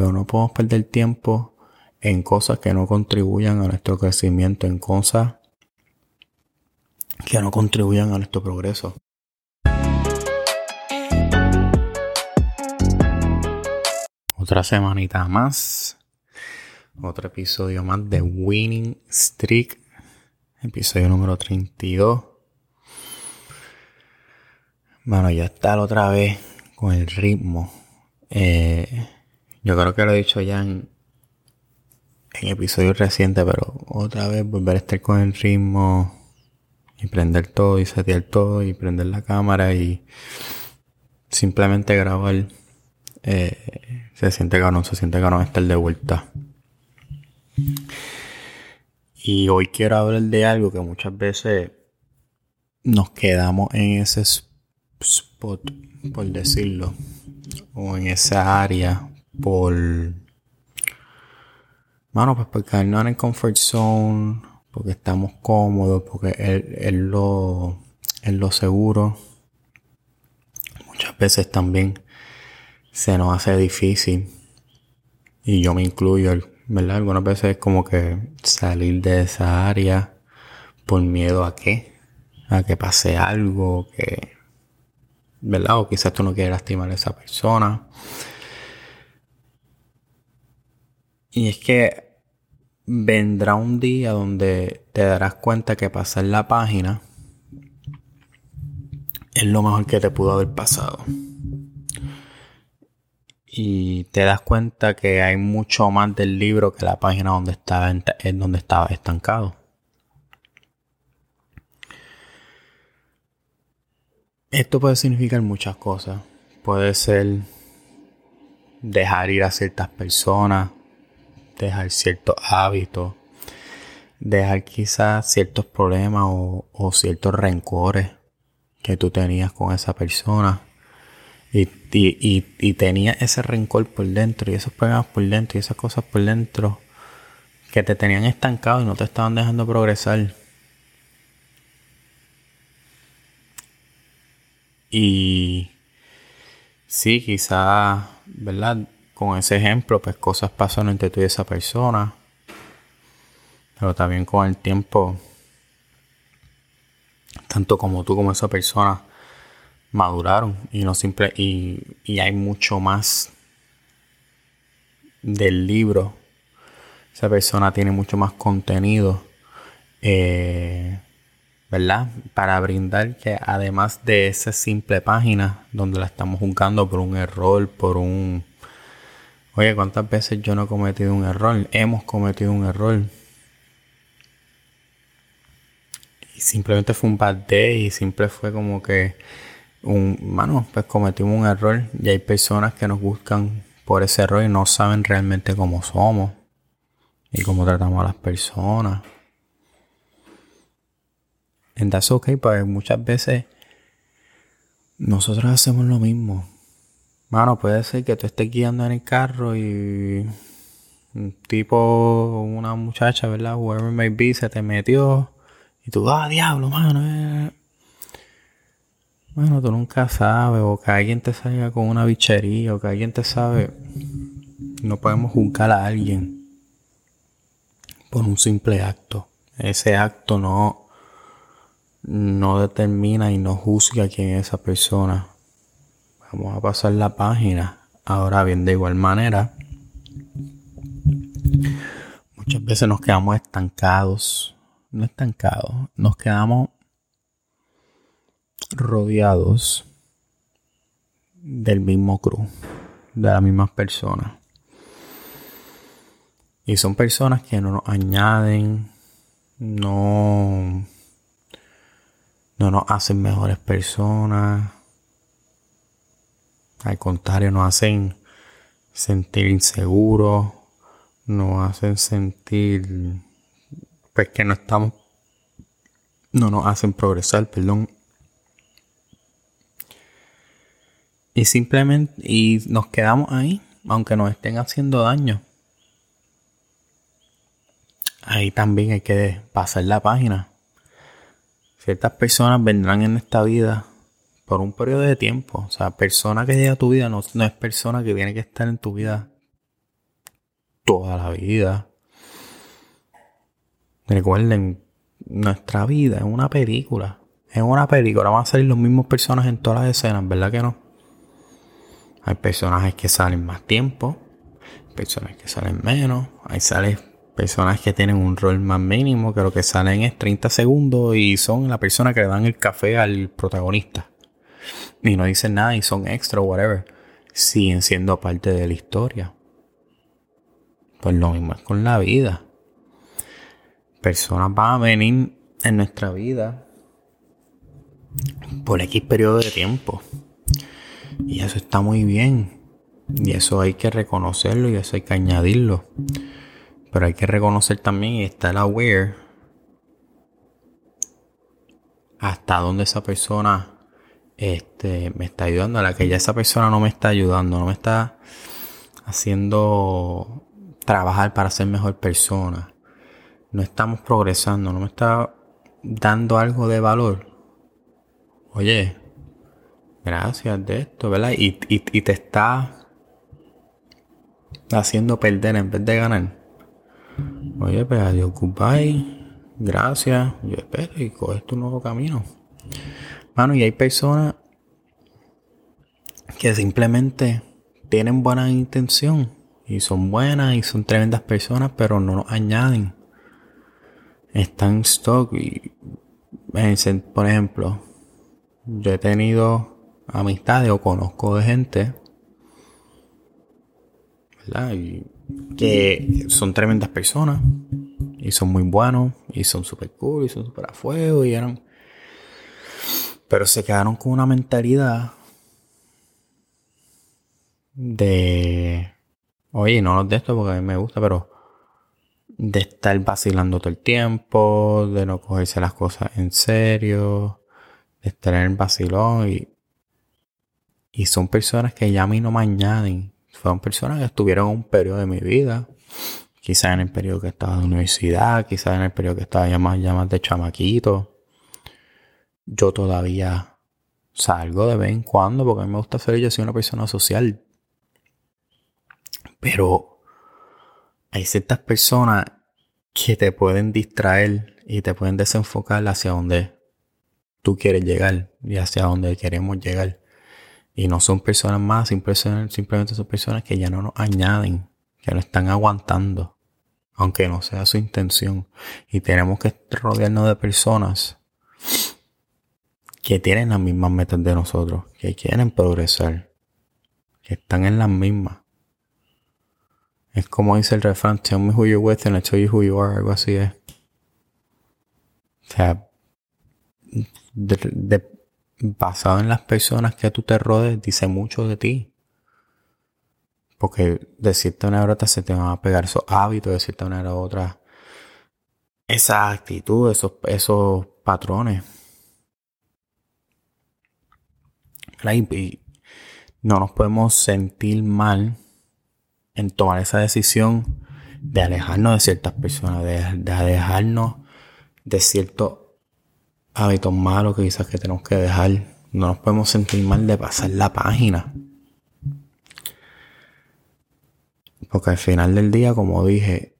pero no podemos perder tiempo en cosas que no contribuyan a nuestro crecimiento, en cosas que no contribuyan a nuestro progreso. Otra semanita más. Otro episodio más de Winning Streak. Episodio número 32. Bueno, ya está otra vez con el ritmo. Eh, yo creo que lo he dicho ya en, episodios recientes, pero otra vez volver a estar con el ritmo y prender todo y setear todo y prender la cámara y simplemente grabar. Eh, se siente no se siente no estar de vuelta. Y hoy quiero hablar de algo que muchas veces nos quedamos en ese spot, por decirlo, o en esa área, por. Bueno, pues porque no en comfort zone, porque estamos cómodos, porque es, lo, es lo seguro. Muchas veces también se nos hace difícil, y yo me incluyo, ¿verdad? Algunas veces es como que salir de esa área por miedo a qué, a que pase algo, que, ¿verdad? O quizás tú no quieres lastimar a esa persona. Y es que vendrá un día donde te darás cuenta que pasar la página es lo mejor que te pudo haber pasado. Y te das cuenta que hay mucho más del libro que la página donde estaba, en donde estaba estancado. Esto puede significar muchas cosas. Puede ser dejar ir a ciertas personas, dejar ciertos hábitos, dejar quizás ciertos problemas o, ciertos rencores que tú tenías con esa persona. Y, y, y, tenías ese rencor por dentro y esos problemas por dentro y esas cosas por dentro que te tenían estancado y no te estaban dejando progresar. Y sí, quizás, ¿verdad? Con ese ejemplo, pues cosas pasaron entre tú y esa persona. Pero también con el tiempo, tanto como tú como esa persona maduraron y no simple y hay mucho más del libro. Esa persona tiene mucho más contenido. Eh, ¿verdad? Para brindar que además de esa simple página donde la estamos juzgando por un error, por un... Oye, ¿cuántas veces yo no he cometido un error? Hemos cometido un error. Y simplemente fue un bad day y siempre fue como que un... Mano, pues cometimos un error y hay personas que nos buscan por ese error y no saben realmente cómo somos y cómo tratamos a las personas. And that's okay, pues muchas veces nosotros hacemos lo mismo. Mano, puede ser que tú estés guiando en el carro y un tipo, una muchacha, ¿verdad? Whoever may be, se te metió y tú, ah, diablo, mano. Eh". Bueno, tú nunca sabes, o que alguien te salga con una bichería, o que alguien te sabe. No podemos juzgar a alguien por un simple acto. Ese acto no, no determina y no juzga quién es esa persona. Vamos a pasar la página. Ahora bien, de igual manera, muchas veces nos quedamos estancados. No estancados, nos quedamos rodeados del mismo cruz, de las mismas personas. Y son personas que no nos añaden, no no nos hacen mejores personas. Al contrario, nos hacen sentir inseguros, nos hacen sentir pues que no estamos, no nos hacen progresar, perdón. Y simplemente, y nos quedamos ahí, aunque nos estén haciendo daño. Ahí también hay que pasar la página ciertas personas vendrán en esta vida por un periodo de tiempo. O sea, persona que llega a tu vida no, es persona que tiene que estar en tu vida toda la vida. Recuerden, nuestra vida es una película. Es una película. Van a salir los mismos personajes en todas las escenas, ¿verdad que no? Hay personajes que salen más tiempo, personajes que salen menos, hay salen personas que tienen un rol más mínimo, que lo que salen es 30 segundos y son la persona que le dan el café al protagonista. Y no dicen nada y son extra o whatever. Siguen siendo parte de la historia. Pues lo mismo es con la vida. Personas van a venir en nuestra vida por X periodo de tiempo. Y eso está muy bien. Y eso hay que reconocerlo y eso hay que añadirlo. Pero hay que reconocer también y estar aware hasta dónde esa persona este, me está ayudando, a la que ya esa persona no me está ayudando, no me está haciendo trabajar para ser mejor persona. No estamos progresando, no me está dando algo de valor. Oye, gracias de esto, ¿verdad? Y, y te está haciendo perder en vez de ganar. Oye, pues adiós, goodbye. Gracias. Yo espero y coges tu nuevo camino. Mano, y hay personas que simplemente tienen buena intención y son buenas y son tremendas personas, pero no nos añaden. Están stock y, por ejemplo, yo he tenido amistades o conozco de gente, ¿verdad? Y que son tremendas personas y son muy buenos y son super cool y son super a fuego y eran pero se quedaron con una mentalidad de oye no de esto porque a mí me gusta pero de estar vacilando todo el tiempo de no cogerse las cosas en serio de estar en el vacilón y y son personas que ya a mí no me añaden fueron personas que estuvieron en un periodo de mi vida. Quizás en el periodo que estaba de universidad, quizás en el periodo que estaba ya más, ya de chamaquito. Yo todavía salgo de vez en cuando porque a mí me gusta ser yo soy una persona social. Pero hay ciertas personas que te pueden distraer y te pueden desenfocar hacia donde tú quieres llegar y hacia donde queremos llegar. Y no son personas más, simplemente son personas que ya no nos añaden, que no están aguantando, aunque no sea su intención. Y tenemos que rodearnos de personas que tienen las mismas metas de nosotros, que quieren progresar, que están en las mismas. Es como dice el refrán, tell me who you're with and I tell you who you are, algo así es. O sea, basado en las personas que tú te rodees, dice mucho de ti. Porque de cierta manera u otra se te van a pegar esos hábitos, de cierta manera u otra, esa actitud, esos, esos patrones. Y no nos podemos sentir mal en tomar esa decisión de alejarnos de ciertas personas, de, de alejarnos de ciertos hábitos malos que quizás que tenemos que dejar. No nos podemos sentir mal de pasar la página. Porque al final del día, como dije,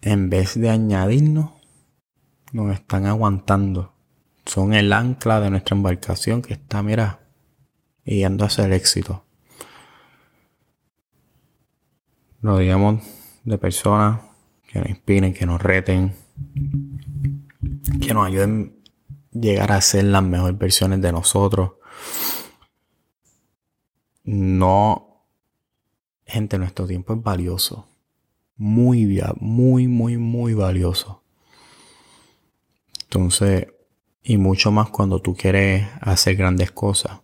en vez de añadirnos, nos están aguantando. Son el ancla de nuestra embarcación que está, mira, yendo hacia el éxito. digamos de personas que nos inspiren, que nos reten, que nos ayuden a llegar a ser las mejores versiones de nosotros. No, gente, nuestro tiempo es valioso. Muy, muy, muy, muy valioso. Entonces, y mucho más cuando tú quieres hacer grandes cosas.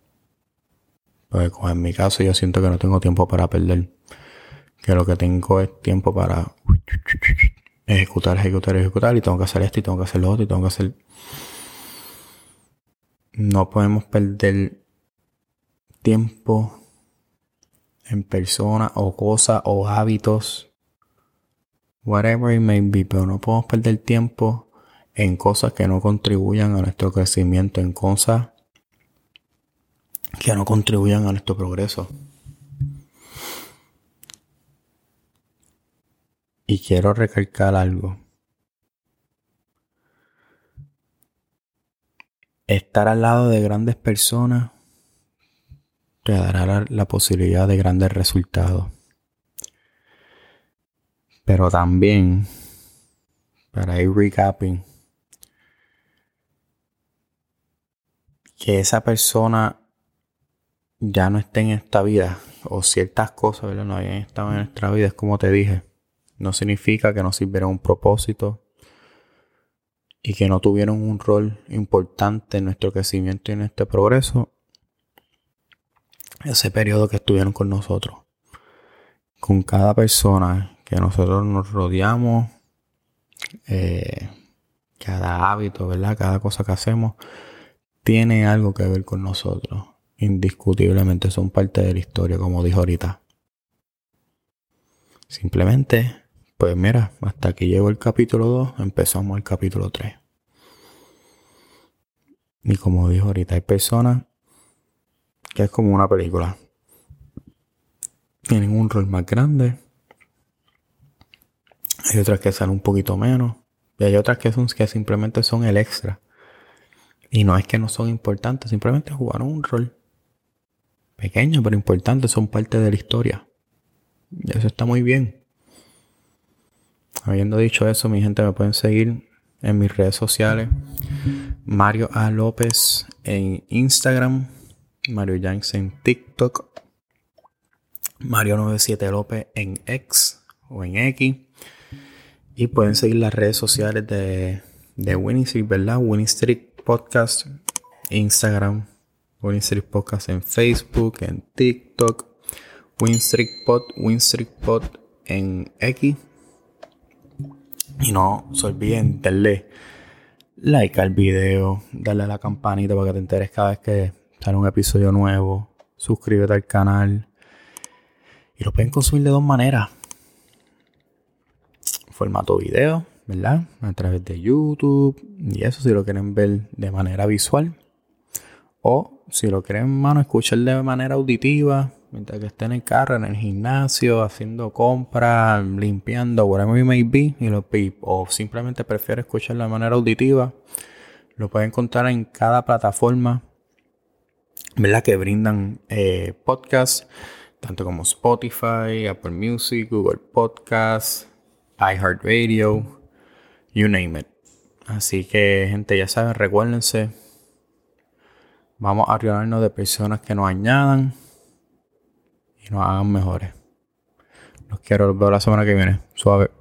Porque en mi caso yo siento que no tengo tiempo para perder. Que lo que tengo es tiempo para ejecutar, ejecutar, ejecutar, y tengo que hacer esto, y tengo que hacer lo otro, y tengo que hacer... No podemos perder tiempo en persona o cosas o hábitos, whatever it may be, pero no podemos perder tiempo en cosas que no contribuyan a nuestro crecimiento, en cosas que no contribuyan a nuestro progreso. Y quiero recalcar algo. Estar al lado de grandes personas te dará la, posibilidad de grandes resultados. Pero también, para ir recapping, que esa persona ya no esté en esta vida, o ciertas cosas no hayan estado en nuestra vida, es como te dije, no significa que no sirviera un propósito y que no tuvieron un rol importante en nuestro crecimiento y en nuestro progreso ese periodo que estuvieron con nosotros. Con cada persona que nosotros nos rodeamos, eh, cada hábito, ¿verdad? Cada cosa que hacemos tiene algo que ver con nosotros. Indiscutiblemente son parte de la historia, como dijo ahorita. Simplemente, pues mira, hasta aquí llegó el capítulo 2, empezamos el capítulo 3. Y como dijo ahorita, hay personas que es como una película. Tienen un rol más grande. Hay otras que salen un poquito menos. Y hay otras que, son, que simplemente son el extra. Y no es que no son importantes, simplemente jugaron un rol. Pequeño, pero importante, son parte de la historia. Y eso está muy bien. Habiendo dicho eso, mi gente me pueden seguir en mis redes sociales. Mario A. López en Instagram. Mario Yanks en TikTok, Mario97 López en X o en X. Y pueden seguir las redes sociales de, de Winning Street, ¿verdad? Winning Street Podcast, Instagram, Winning Street Podcast en Facebook, en TikTok, Winning Street Pod, Winning Street Pod en X. Y no se olviden darle like al video, darle a la campanita para que te enteres cada vez que sale un episodio nuevo, suscríbete al canal. Y lo pueden consumir de dos maneras. Formato video, ¿verdad? A través de YouTube. Y eso si lo quieren ver de manera visual. O si lo quieren, mano, escuchar de manera auditiva. Mientras que estén en el carro, en el gimnasio, haciendo compras, limpiando, whatever you may be. Y lo, o simplemente prefieren escuchar de manera auditiva. Lo pueden encontrar en cada plataforma ¿verdad? Que brindan eh, podcasts, tanto como Spotify, Apple Music, Google Podcasts, iHeartRadio, you name it. Así que, gente, ya saben, recuérdense. Vamos a ayudarnos de personas que nos añadan y nos hagan mejores. Los quiero, los veo la semana que viene. Suave.